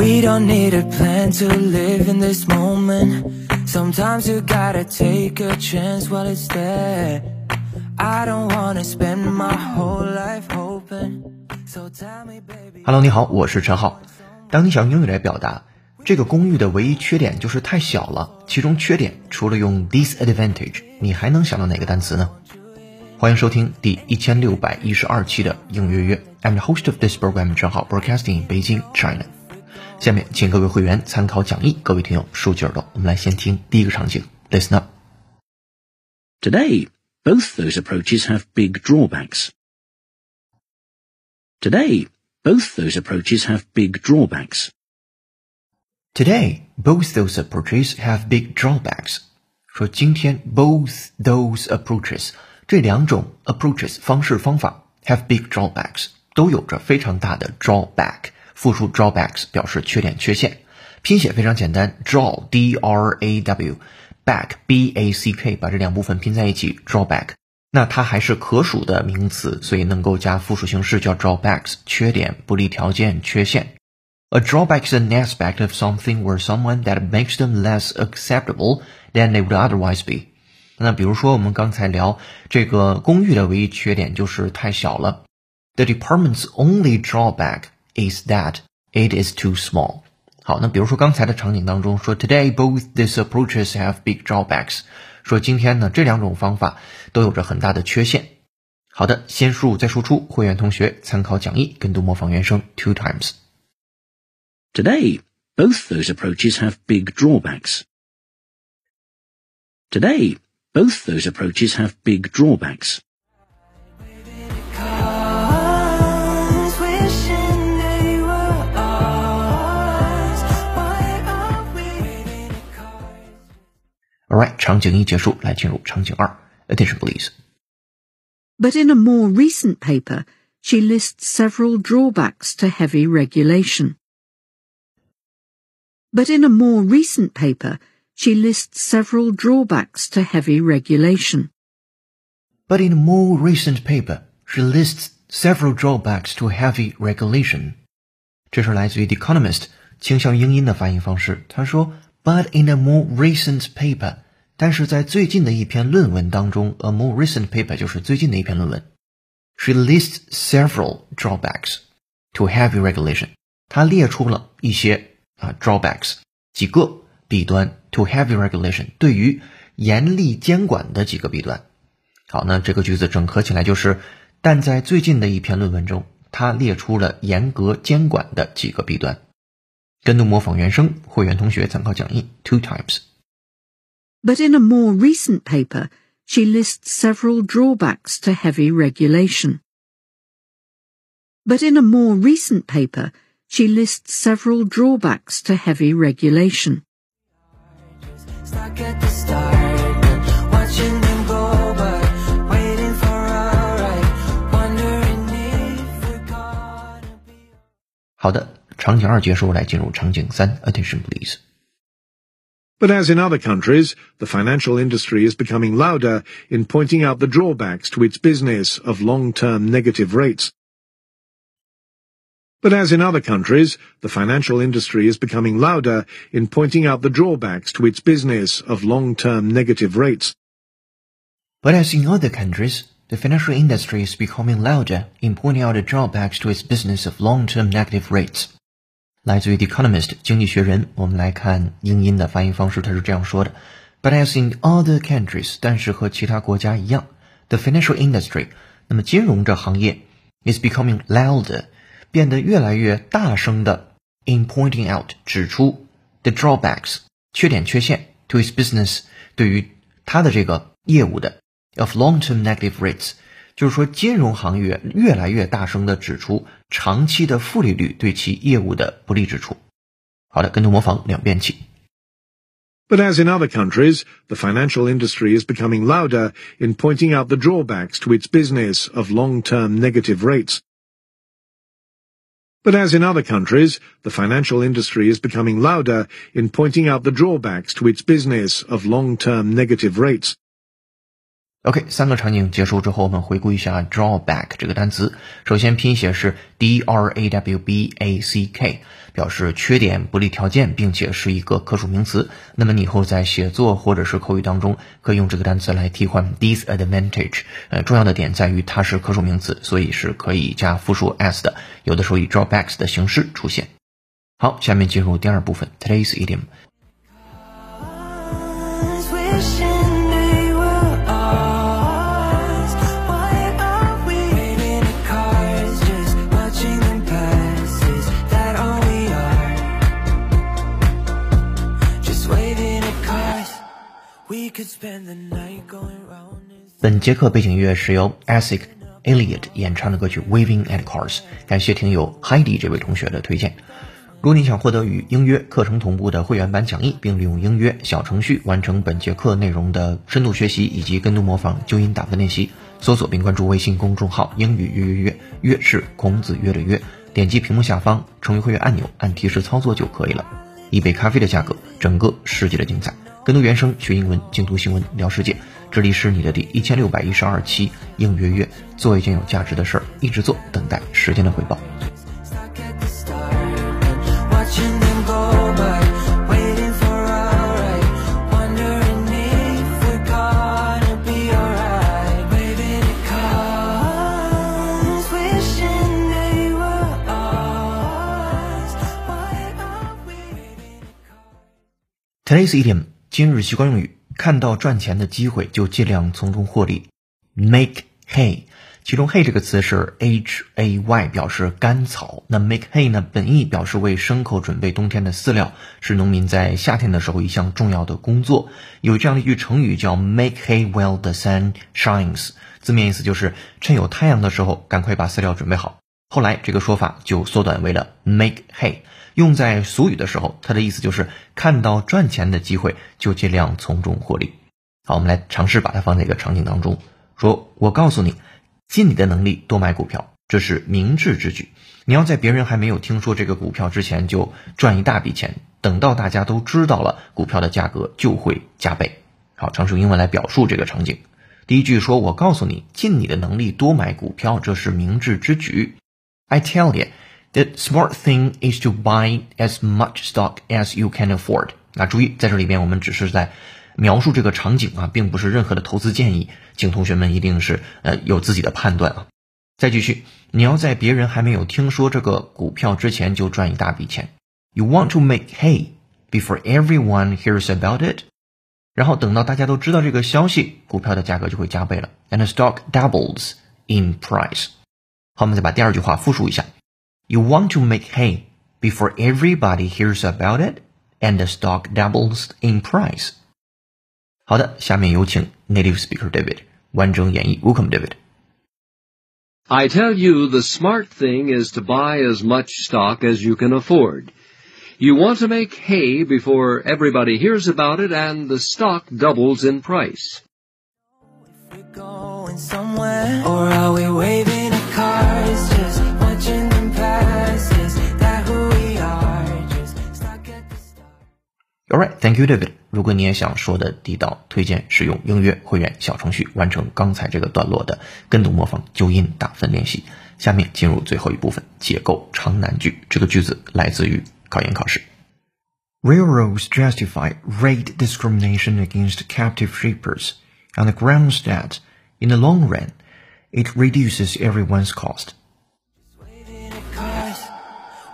We don't need a plan to live in this moment. Sometimes you gotta take a chance while it's there. I don't wanna spend my whole life hoping. So tell me, baby. Hello，你好，我是陈浩。当你想用英语来表达这个公寓的唯一缺点就是太小了，其中缺点除了用 disadvantage，你还能想到哪个单词呢？欢迎收听第一千六百一十二期的应约约。I'm the host of this program，陈浩，broadcasting in Beijing, China。下面请各位会员参考讲义，各位听友竖起耳朵，我们来先听第一个场景，Listen up。Today, both those approaches have big drawbacks. Today, both those approaches have big drawbacks. Today, both those approaches have big drawbacks. 说今天 both those approaches 这两种 approaches 方式方法 have big drawbacks 都有着非常大的 drawback。 复数 drawbacks 表示缺点、缺陷，拼写非常简单，draw d r a w back b a c k，把这两部分拼在一起，drawback。那它还是可数的名词，所以能够加复数形式叫 drawbacks，缺点、不利条件、缺陷。A drawback is an aspect of something or someone that makes them less acceptable than they would otherwise be。那比如说我们刚才聊这个公寓的唯一缺点就是太小了。The department's only drawback is that it is too small。好，那比如说刚才的场景当中说，Today both these approaches have big drawbacks。说今天呢这两种方法都有着很大的缺陷。好的，先输入再输出，会员同学参考讲义，跟读模仿原声 two times。Today, both those approaches have big drawbacks. Today, both those approaches have big drawbacks. Alright，场景一结束，来进入场景二，Attention please。 But in a more recent paper, she lists several drawbacks to heavy regulation. But in a more recent paper, she lists several drawbacks to heavy regulation. But in a more recent paper, she lists several drawbacks to heavy regulation. 这是来自于《The Economist》倾向英音的发音方式。他说 ，But in a more recent paper，但是在最近的一篇论文当中，a more recent paper 就是最近的一篇论文。She lists several drawbacks to heavy regulation。她列出了一些啊 drawbacks 几个弊端 to heavy regulation 对于严厉监管的几个弊端。好，那这个句子整合起来就是，但在最近的一篇论文中，他列出了严格监管的几个弊端。跟读模仿原声，会员同学参考讲义 two times。 But in a more recent paper, she lists several drawbacks to heavy regulation. But in a more recent paper, she lists several drawbacks to heavy regulation. Stuck at the start, watching them go by, waiting for a ride, wondering if we're gonna be. 好的，场景二结束，来进入场景三，Attention please。 But as in other countries, the financial industry is becoming louder in pointing out the drawbacks to its business of long-term negative rates. But as in other countries, the financial industry is becoming louder in pointing out the drawbacks to its business of long-term negative rates. But as in other countries, the financial industry is becoming louder in pointing out the drawbacks to its business of long-term negative rates. 来自于《The Economist》经济学人，我们来看英音的发音方式，它是这样说的：But as in other countries，但是和其他国家一样，the financial industry，那么金融这行业 is becoming louder，变得越来越大声的 in pointing out 指出 the drawbacks 缺点缺陷 to his business 对于它的这个业务的 of long-term negative rates，就是说金融行业越来越大声的指出长期的负利率对其业务的不利之处。好的，跟读模仿两遍起。 But as in other countries, the financial industry is becoming louder in pointing out the drawbacks to its business of long-term negative rates. But as in other countries, the financial industry is becoming louder in pointing out the drawbacks to its business of long-term negative rates. OK，三个场景结束之后，我们回顾一下 drawback 这个单词。首先拼写是 d r a w b a c k，表示缺点、不利条件，并且是一个可数名词。那么你以后在写作或者是口语当中，可以用这个单词来替换 disadvantage。呃，重要的点在于它是可数名词，所以是可以加复数 s 的，有的时候以 drawbacks 的形式出现。好，下面进入第二部分 today's idiom。本节课背景音乐是由 Asic Elliot 演唱的歌曲《Waving at Cars》，感谢听友 Heidi 这位同学的推荐。如果你想获得与音乐课程同步的会员版讲义，并利用音乐小程序完成本节课内容的深度学习以及跟读模仿纠音打分练习，搜索并关注微信公众号“英语约约约”，约是孔子约的约，点击屏幕下方成为会员按钮，按提示操作就可以了。一杯咖啡的价格，整个世界的精彩。跟读原声学英文，精读新闻聊世界。这里是你的第一千六百一十二期应约约，做一件有价值的事儿，一直做，等待时间的回报。Today's idiom 今日习惯用语，看到赚钱的机会就尽量从中获利。Make hay，其中 hay 这个词是 h a y，表示干草。那 make hay 呢，本意表示为牲口准备冬天的饲料，是农民在夏天的时候一项重要的工作。有这样的一句成语叫 make hay while the sun shines，字面意思就是趁有太阳的时候赶快把饲料准备好。后来这个说法就缩短为了 make hay。用在俗语的时候，它的意思就是看到赚钱的机会就尽量从中获利。好，我们来尝试把它放在一个场景当中，说我告诉你，尽你的能力多买股票，这是明智之举。你要在别人还没有听说这个股票之前就赚一大笔钱，等到大家都知道了，股票的价格就会加倍。好，尝试用英文来表述这个场景。第一句说，我告诉你，尽你的能力多买股票，这是明智之举。I tell you。The smart thing is to buy as much stock as you can afford。那注意，在这里边我们只是在描述这个场景啊，并不是任何的投资建议，请同学们一定是呃有自己的判断啊。再继续，你要在别人还没有听说这个股票之前就赚一大笔钱。You want to make hay before everyone hears about it。然后等到大家都知道这个消息，股票的价格就会加倍了，and the stock doubles in price。好，我们再把第二句话复述一下。You want to make hay before everybody hears about it and the stock doubles in price. 好的，下面有请 native speaker David 完整演绎。Welcome, David. I tell you, the smart thing is to buy as much stock as you can afford. You want to make hay before everybody hears about it and the stock doubles in price. thank you, David. 如果你也想说的地道，推荐使用音乐会员小程序完成刚才这个段落的跟读模仿纠音打分练习。下面进入最后一部分，解构长难句。这个句子来自于考研考试。Railroads justify rate discrimination against captive shippers on the grounds that, in the long run, it reduces everyone's cost.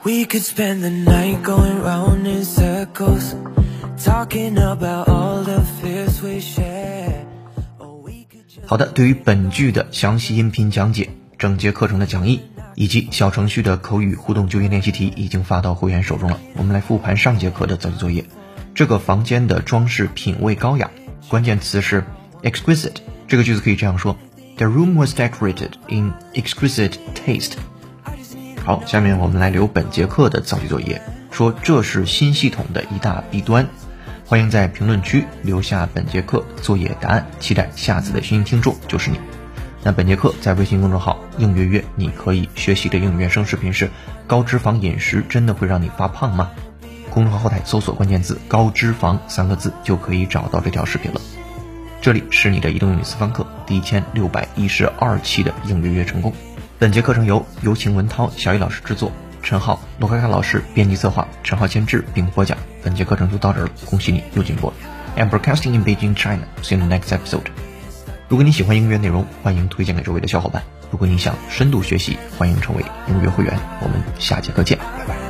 We could spend the night going round in circles Talking about all the fears we share 好的，对于本句的详细音频讲解、整节课程的讲义以及小程序的口语互动就业练习题已经发到会员手中了。我们来复盘上节课的早起作业。这个房间的装饰品味高雅，关键词是 exquisite。这个句子可以这样说：The room was decorated in exquisite taste。好，下面我们来留本节课的造句作业，说这是新系统的一大弊端。欢迎在评论区留下本节课作业答案，期待下次的新听众就是你。那本节课在微信公众号“应约约”，你可以学习的英语原声视频是：高脂肪饮食真的会让你发胖吗？公众号后台搜索关键字“高脂肪”三个字就可以找到这条视频了。这里是你的移动英语私房课第一千六百一十二期的应约约成功。本节课程由有请文涛、小雨老师制作，陈浩、罗开开老师编辑策划，陈浩监制并播讲。本节课程就到这儿了，恭喜你又进步了。I'm broadcasting in Beijing, China. See you next episode. 如果你喜欢音乐内容，欢迎推荐给周围的小伙伴。如果你想深度学习，欢迎成为音乐会员。我们下节课见，拜拜。